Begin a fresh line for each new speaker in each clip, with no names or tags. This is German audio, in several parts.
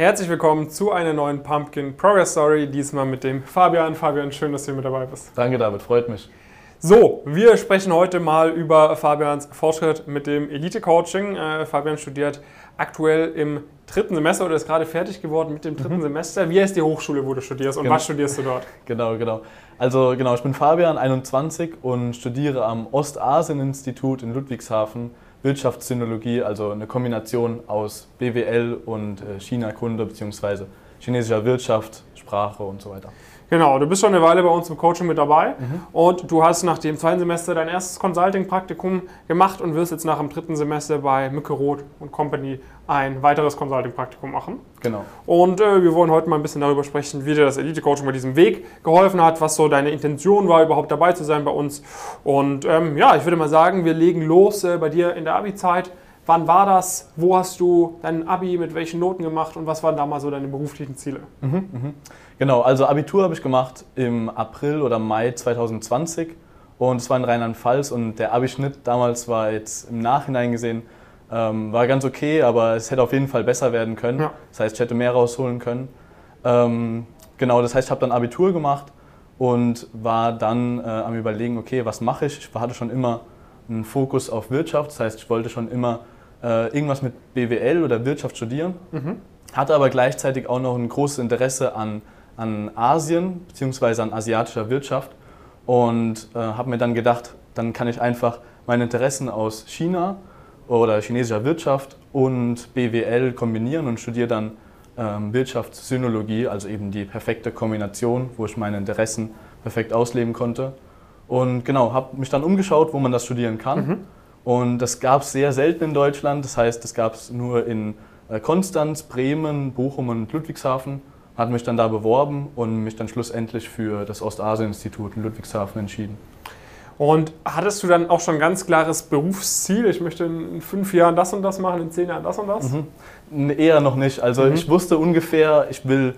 Herzlich willkommen zu einer neuen Pumpkin Progress Story, diesmal mit dem Fabian. Fabian, schön, dass du mit dabei bist.
Danke, David, freut mich.
So, wir sprechen heute mal über Fabians Fortschritt mit dem Elite-Coaching. Äh, Fabian studiert aktuell im dritten Semester oder ist gerade fertig geworden mit dem dritten mhm. Semester. Wie heißt die Hochschule, wo du studierst und
genau.
was studierst du dort?
Genau, genau. Also genau, ich bin Fabian, 21 und studiere am Ostasien-Institut in Ludwigshafen Wirtschaftssynologie, also eine Kombination aus BWL und äh, China-Kunde bzw. chinesischer Wirtschaft, Sprache und so weiter.
Genau, du bist schon eine Weile bei uns im Coaching mit dabei mhm. und du hast nach dem zweiten Semester dein erstes Consulting-Praktikum gemacht und wirst jetzt nach dem dritten Semester bei Mücke Roth und Company ein weiteres Consulting-Praktikum machen.
Genau.
Und äh, wir wollen heute mal ein bisschen darüber sprechen, wie dir das Elite-Coaching bei diesem Weg geholfen hat, was so deine Intention war, überhaupt dabei zu sein bei uns. Und ähm, ja, ich würde mal sagen, wir legen los äh, bei dir in der Abi-Zeit. Wann war das? Wo hast du dein Abi mit welchen Noten gemacht und was waren damals so deine beruflichen Ziele?
Mhm, mh. Genau, also Abitur habe ich gemacht im April oder Mai 2020 und es war in Rheinland-Pfalz und der Abischnitt damals war jetzt im Nachhinein gesehen, ähm, war ganz okay, aber es hätte auf jeden Fall besser werden können. Ja. Das heißt, ich hätte mehr rausholen können. Ähm, genau, das heißt, ich habe dann Abitur gemacht und war dann äh, am Überlegen, okay, was mache ich? Ich hatte schon immer einen Fokus auf Wirtschaft, das heißt, ich wollte schon immer äh, irgendwas mit BWL oder Wirtschaft studieren, mhm. hatte aber gleichzeitig auch noch ein großes Interesse an an Asien bzw. an asiatischer Wirtschaft und äh, habe mir dann gedacht, dann kann ich einfach meine Interessen aus China oder chinesischer Wirtschaft und BWL kombinieren und studiere dann ähm, Wirtschaftssynologie, also eben die perfekte Kombination, wo ich meine Interessen perfekt ausleben konnte. Und genau, habe mich dann umgeschaut, wo man das studieren kann. Mhm. Und das gab es sehr selten in Deutschland. Das heißt, das gab es nur in äh, Konstanz, Bremen, Bochum und Ludwigshafen hat mich dann da beworben und mich dann schlussendlich für das Ostasien-Institut in Ludwigshafen entschieden.
Und hattest du dann auch schon ein ganz klares Berufsziel? Ich möchte in fünf Jahren das und das machen, in zehn Jahren das und das?
Mhm. Eher noch nicht. Also mhm. ich wusste ungefähr, ich will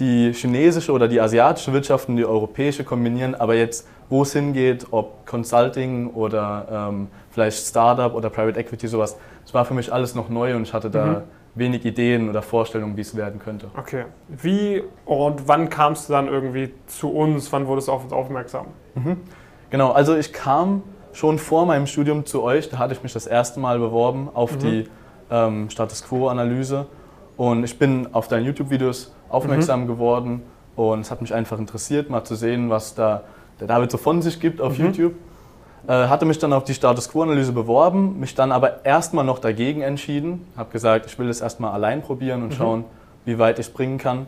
die chinesische oder die asiatische Wirtschaft und die europäische kombinieren, aber jetzt, wo es hingeht, ob Consulting oder ähm, vielleicht Startup oder Private Equity, sowas, das war für mich alles noch neu und ich hatte da mhm wenig Ideen oder Vorstellungen, wie es werden könnte.
Okay. Wie und wann kamst du dann irgendwie zu uns? Wann wurdest du auf uns aufmerksam?
Mhm. Genau, also ich kam schon vor meinem Studium zu euch. Da hatte ich mich das erste Mal beworben auf mhm. die ähm, Status Quo-Analyse. Und ich bin auf deinen YouTube-Videos aufmerksam mhm. geworden. Und es hat mich einfach interessiert, mal zu sehen, was da der David so von sich gibt auf mhm. YouTube. Äh, hatte mich dann auf die Status Quo-Analyse beworben, mich dann aber erstmal noch dagegen entschieden. Habe gesagt, ich will das erstmal allein probieren und mhm. schauen, wie weit ich bringen kann.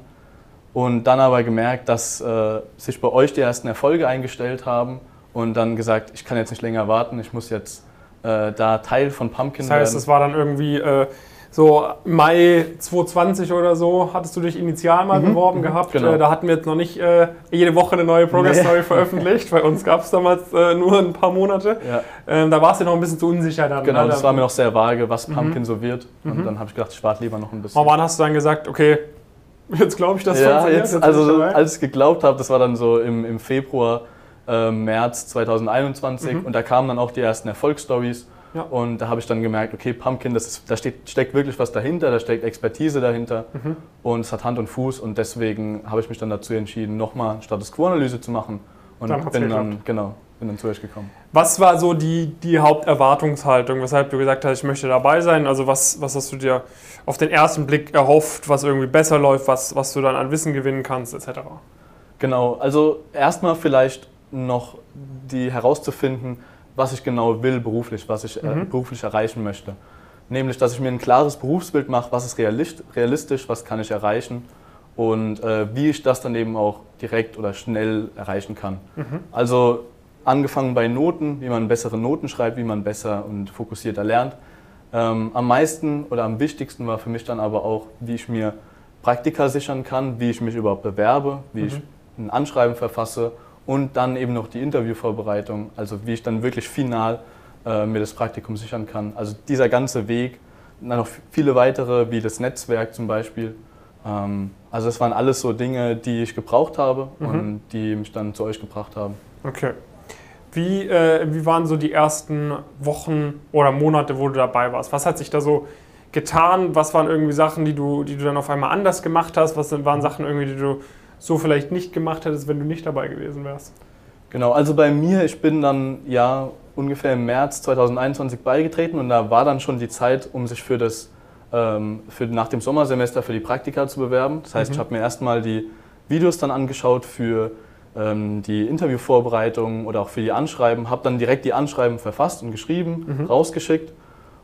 Und dann aber gemerkt, dass äh, sich bei euch die ersten Erfolge eingestellt haben und dann gesagt, ich kann jetzt nicht länger warten, ich muss jetzt äh, da Teil von Pumpkin
werden. Das heißt,
werden.
es war dann irgendwie äh, so Mai 2020 oder so hattest du dich initial mal mhm, beworben mhm, gehabt. Genau. Äh, da hatten wir jetzt noch nicht äh, jede Woche eine neue Progress Story nee. veröffentlicht. Bei uns gab es damals äh, nur ein paar Monate. Ja. Ähm, da war es ja noch ein bisschen zu unsicher dann.
Genau, ne? das war mir noch sehr vage, was mhm. Pumpkin so wird. Und mhm. dann habe ich gedacht, ich warte lieber noch ein bisschen.
Und wann hast du dann gesagt, okay, jetzt glaube ich, dass
ja, funktioniert? Jetzt, also als ich geglaubt habe, das war dann so im, im Februar, äh, März 2021 mhm. und da kamen dann auch die ersten Erfolgsstories. Ja. Und da habe ich dann gemerkt, okay, Pumpkin, das ist, da steht, steckt wirklich was dahinter, da steckt Expertise dahinter mhm. und es hat Hand und Fuß und deswegen habe ich mich dann dazu entschieden, nochmal Status Quo-Analyse zu machen und dann bin dann, genau, bin dann zu euch gekommen.
Was war so die, die Haupterwartungshaltung, weshalb du gesagt hast, ich möchte dabei sein? Also was, was hast du dir auf den ersten Blick erhofft, was irgendwie besser läuft, was, was du dann an Wissen gewinnen kannst, etc.?
Genau, also erstmal vielleicht noch die herauszufinden, was ich genau will beruflich, was ich äh, mhm. beruflich erreichen möchte. Nämlich, dass ich mir ein klares Berufsbild mache, was ist realistisch, was kann ich erreichen und äh, wie ich das dann eben auch direkt oder schnell erreichen kann. Mhm. Also angefangen bei Noten, wie man bessere Noten schreibt, wie man besser und fokussierter lernt. Ähm, am meisten oder am wichtigsten war für mich dann aber auch, wie ich mir Praktika sichern kann, wie ich mich überhaupt bewerbe, wie mhm. ich ein Anschreiben verfasse und dann eben noch die Interviewvorbereitung, also wie ich dann wirklich final äh, mir das Praktikum sichern kann. Also dieser ganze Weg, dann noch viele weitere, wie das Netzwerk zum Beispiel. Ähm, also das waren alles so Dinge, die ich gebraucht habe mhm. und die mich dann zu euch gebracht haben.
Okay. Wie, äh, wie waren so die ersten Wochen oder Monate, wo du dabei warst? Was hat sich da so getan? Was waren irgendwie Sachen, die du, die du dann auf einmal anders gemacht hast? Was waren Sachen irgendwie, die du so vielleicht nicht gemacht hättest, wenn du nicht dabei gewesen wärst?
Genau, also bei mir, ich bin dann ja ungefähr im März 2021 beigetreten und da war dann schon die Zeit, um sich für das ähm, für nach dem Sommersemester für die Praktika zu bewerben. Das heißt, mhm. ich habe mir erstmal die Videos dann angeschaut für ähm, die Interviewvorbereitung oder auch für die Anschreiben, habe dann direkt die Anschreiben verfasst und geschrieben, mhm. rausgeschickt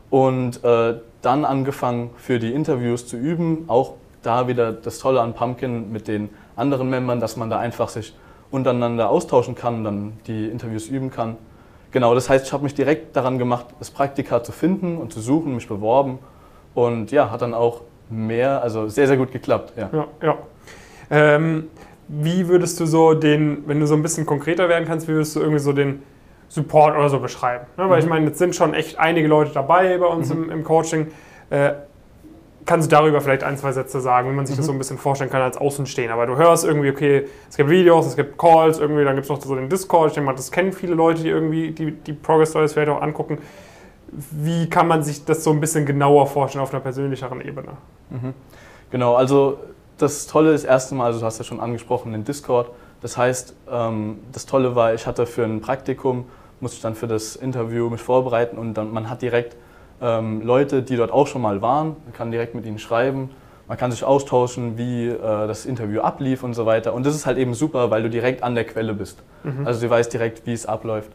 und äh, dann angefangen für die Interviews zu üben. Auch da wieder das Tolle an Pumpkin mit den anderen Membern, dass man da einfach sich untereinander austauschen kann, dann die Interviews üben kann. Genau, das heißt, ich habe mich direkt daran gemacht, das Praktika zu finden und zu suchen, mich beworben und ja, hat dann auch mehr, also sehr, sehr gut geklappt.
Ja, ja. ja. Ähm, wie würdest du so den, wenn du so ein bisschen konkreter werden kannst, wie würdest du irgendwie so den Support oder so beschreiben? Ne? Weil mhm. ich meine, jetzt sind schon echt einige Leute dabei bei uns mhm. im, im, Coaching. Äh, kannst du darüber vielleicht ein, zwei Sätze sagen, wie man sich mhm. das so ein bisschen vorstellen kann als Außenstehender? Aber du hörst irgendwie, okay, es gibt Videos, es gibt Calls, irgendwie, dann gibt es noch so den Discord. Ich denke mal, das kennen viele Leute, die irgendwie die, die Progress Stories vielleicht auch angucken. Wie kann man sich das so ein bisschen genauer vorstellen auf einer persönlicheren Ebene?
Mhm. Genau, also das Tolle ist erstmal, also du hast ja schon angesprochen, den Discord. Das heißt, ähm, das Tolle war, ich hatte für ein Praktikum, musste ich dann für das Interview mich vorbereiten und dann, man hat direkt ähm, Leute, die dort auch schon mal waren, man kann direkt mit ihnen schreiben, man kann sich austauschen, wie äh, das Interview ablief und so weiter. Und das ist halt eben super, weil du direkt an der Quelle bist. Mhm. Also du weißt direkt, wie es abläuft.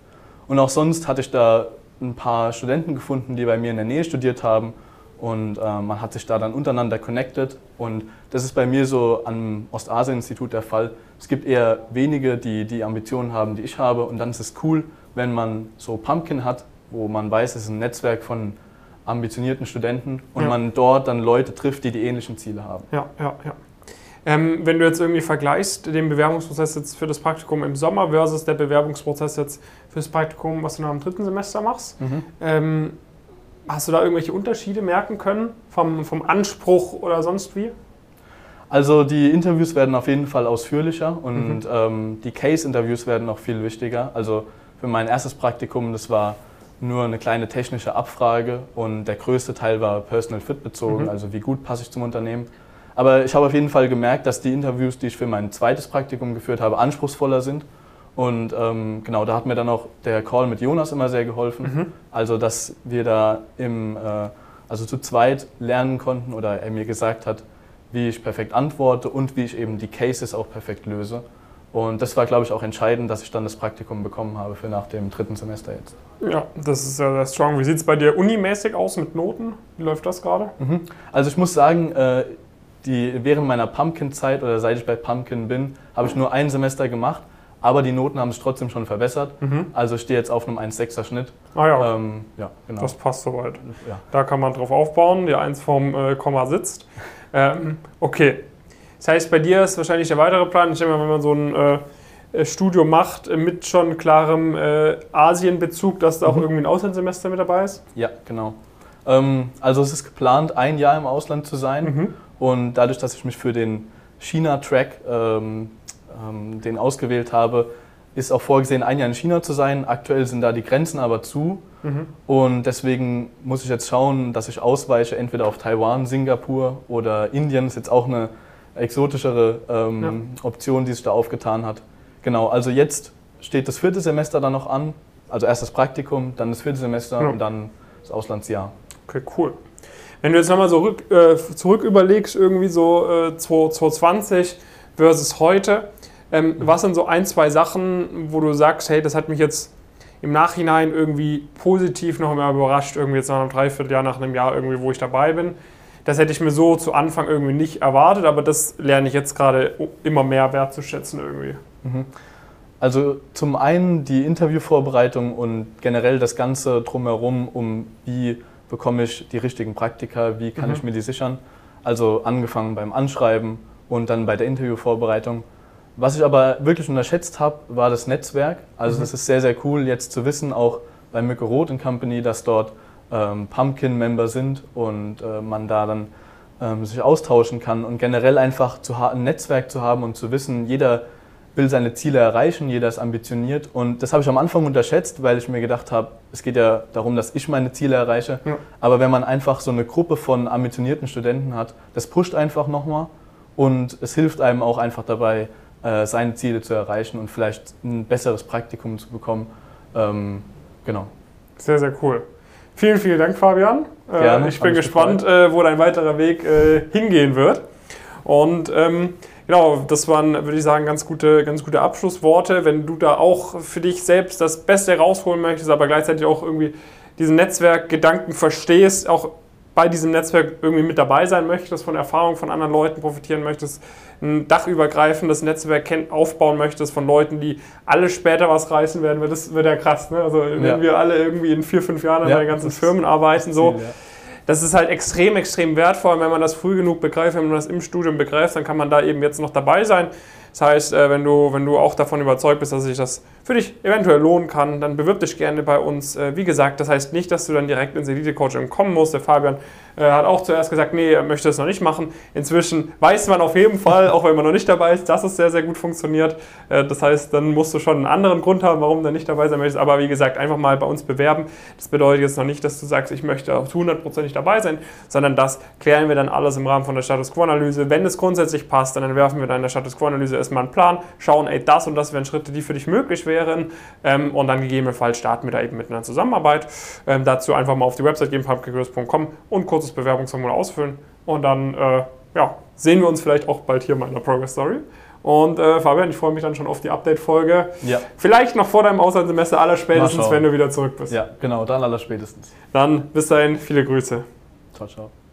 Und auch sonst hatte ich da ein paar Studenten gefunden, die bei mir in der Nähe studiert haben und äh, man hat sich da dann untereinander connected und das ist bei mir so am Ostasien-Institut der Fall. Es gibt eher wenige, die die Ambitionen haben, die ich habe und dann ist es cool, wenn man so Pumpkin hat, wo man weiß, es ist ein Netzwerk von ambitionierten Studenten und ja. man dort dann Leute trifft, die die ähnlichen Ziele haben.
Ja, ja, ja. Ähm, wenn du jetzt irgendwie vergleichst den Bewerbungsprozess jetzt für das Praktikum im Sommer versus der Bewerbungsprozess jetzt für das Praktikum, was du noch im dritten Semester machst, mhm. ähm, hast du da irgendwelche Unterschiede merken können vom, vom Anspruch oder sonst wie?
Also die Interviews werden auf jeden Fall ausführlicher und mhm. ähm, die Case-Interviews werden noch viel wichtiger. Also für mein erstes Praktikum, das war nur eine kleine technische Abfrage und der größte Teil war Personal Fit bezogen, mhm. also wie gut passe ich zum Unternehmen. Aber ich habe auf jeden Fall gemerkt, dass die Interviews, die ich für mein zweites Praktikum geführt habe, anspruchsvoller sind. Und ähm, genau, da hat mir dann auch der Call mit Jonas immer sehr geholfen. Mhm. Also, dass wir da im, äh, also zu zweit lernen konnten oder er mir gesagt hat, wie ich perfekt antworte und wie ich eben die Cases auch perfekt löse. Und das war, glaube ich, auch entscheidend, dass ich dann das Praktikum bekommen habe für nach dem dritten Semester jetzt.
Ja, das ist sehr, sehr strong. Wie sieht es bei dir unimäßig aus mit Noten? Wie läuft das gerade?
Mhm. Also ich muss sagen, äh, die, während meiner Pumpkin-Zeit oder seit ich bei Pumpkin bin, habe ich nur ein Semester gemacht, aber die Noten haben sich trotzdem schon verbessert. Mhm. Also ich stehe jetzt auf einem 1,6er Schnitt.
Ah ja, ähm, ja genau. das passt soweit. Ja. Da kann man drauf aufbauen, die 1 vom äh, Komma sitzt. Ähm, okay, das heißt, bei dir ist wahrscheinlich der weitere Plan, ich denke mal, wenn man so ein äh, äh Studium macht äh, mit schon klarem äh, Asienbezug, dass da auch mhm. irgendwie ein Auslandssemester mit dabei ist?
Ja, genau. Ähm, also es ist geplant, ein Jahr im Ausland zu sein. Mhm. Und dadurch, dass ich mich für den China-Track ähm, ähm, den ausgewählt habe, ist auch vorgesehen, ein Jahr in China zu sein. Aktuell sind da die Grenzen aber zu. Mhm. Und deswegen muss ich jetzt schauen, dass ich ausweiche, entweder auf Taiwan, Singapur oder Indien. Das ist jetzt auch eine exotischere ähm, ja. Option, die sich da aufgetan hat. Genau, also jetzt steht das vierte Semester dann noch an. Also erst das Praktikum, dann das vierte Semester ja. und dann das Auslandsjahr.
Okay, cool. Wenn du jetzt nochmal so rück, äh, zurück überlegst, irgendwie so äh, 2020 versus heute, ähm, was sind so ein, zwei Sachen, wo du sagst, hey, das hat mich jetzt im Nachhinein irgendwie positiv noch mehr überrascht, irgendwie jetzt nach einem Dreivierteljahr, nach einem Jahr irgendwie, wo ich dabei bin. Das hätte ich mir so zu Anfang irgendwie nicht erwartet, aber das lerne ich jetzt gerade immer mehr wertzuschätzen irgendwie. Mhm.
Also zum einen die Interviewvorbereitung und generell das Ganze drumherum, um wie bekomme ich die richtigen Praktika, wie kann mhm. ich mir die sichern. Also angefangen beim Anschreiben und dann bei der Interviewvorbereitung. Was ich aber wirklich unterschätzt habe, war das Netzwerk. Also mhm. das ist sehr, sehr cool jetzt zu wissen, auch bei Mücke Roth Company, dass dort ähm, Pumpkin-Member sind und äh, man da dann ähm, sich austauschen kann und generell einfach zu ein Netzwerk zu haben und zu wissen, jeder will seine Ziele erreichen, jeder ist ambitioniert. Und das habe ich am Anfang unterschätzt, weil ich mir gedacht habe, es geht ja darum, dass ich meine Ziele erreiche. Ja. Aber wenn man einfach so eine Gruppe von ambitionierten Studenten hat, das pusht einfach nochmal und es hilft einem auch einfach dabei, äh, seine Ziele zu erreichen und vielleicht ein besseres Praktikum zu bekommen. Ähm, genau.
Sehr, sehr cool. Vielen, vielen Dank, Fabian. Äh, Gerne, ich bin gespannt, äh, wo dein weiterer Weg hingehen wird. Und ähm, genau, das waren, würde ich sagen, ganz gute, ganz gute Abschlussworte. Wenn du da auch für dich selbst das Beste rausholen möchtest, aber gleichzeitig auch irgendwie diesen Netzwerkgedanken verstehst, auch bei diesem Netzwerk irgendwie mit dabei sein möchtest, von Erfahrungen von anderen Leuten profitieren möchtest, ein dachübergreifendes Netzwerk aufbauen möchtest von Leuten, die alle später was reißen werden, das wird ja krass. Ne? Also wenn ja. wir alle irgendwie in vier, fünf Jahren an ja, den ganzen Firmen arbeiten, so. Ziel, ja das ist halt extrem, extrem wertvoll. wenn man das früh genug begreift, wenn man das im Studium begreift, dann kann man da eben jetzt noch dabei sein. Das heißt, äh, wenn du, wenn du auch davon überzeugt bist, dass sich das für dich eventuell lohnen kann, dann bewirb dich gerne bei uns. Äh, wie gesagt, das heißt nicht, dass du dann direkt ins Elite-Coaching kommen musst. Der Fabian äh, hat auch zuerst gesagt, nee, er möchte das noch nicht machen. Inzwischen weiß man auf jeden Fall, auch wenn man noch nicht dabei ist, dass es sehr, sehr gut funktioniert. Das heißt, dann musst du schon einen anderen Grund haben, warum du nicht dabei sein möchtest. Aber wie gesagt, einfach mal bei uns bewerben. Das bedeutet jetzt noch nicht, dass du sagst, ich möchte auf 100% dabei sein, sondern das klären wir dann alles im Rahmen von der Status Quo-Analyse. Wenn es grundsätzlich passt, dann entwerfen wir dann in der Status Quo-Analyse erstmal einen Plan, schauen, ey, das und das wären Schritte, die für dich möglich wären ähm, und dann gegebenenfalls starten wir da eben mit einer Zusammenarbeit. Ähm, dazu einfach mal auf die Website gehen, pumpkinkgirls.com und kurzes Bewerbungsformular ausfüllen und dann äh, ja, sehen wir uns vielleicht auch bald hier mal in der Progress Story. Und äh, Fabian, ich freue mich dann schon auf die Update-Folge. Ja. Vielleicht noch vor deinem Auslandssemester, aller spätestens, wenn du wieder zurück bist.
Ja, genau, dann aller spätestens.
Dann bis dahin, viele Grüße.
Ciao, ciao.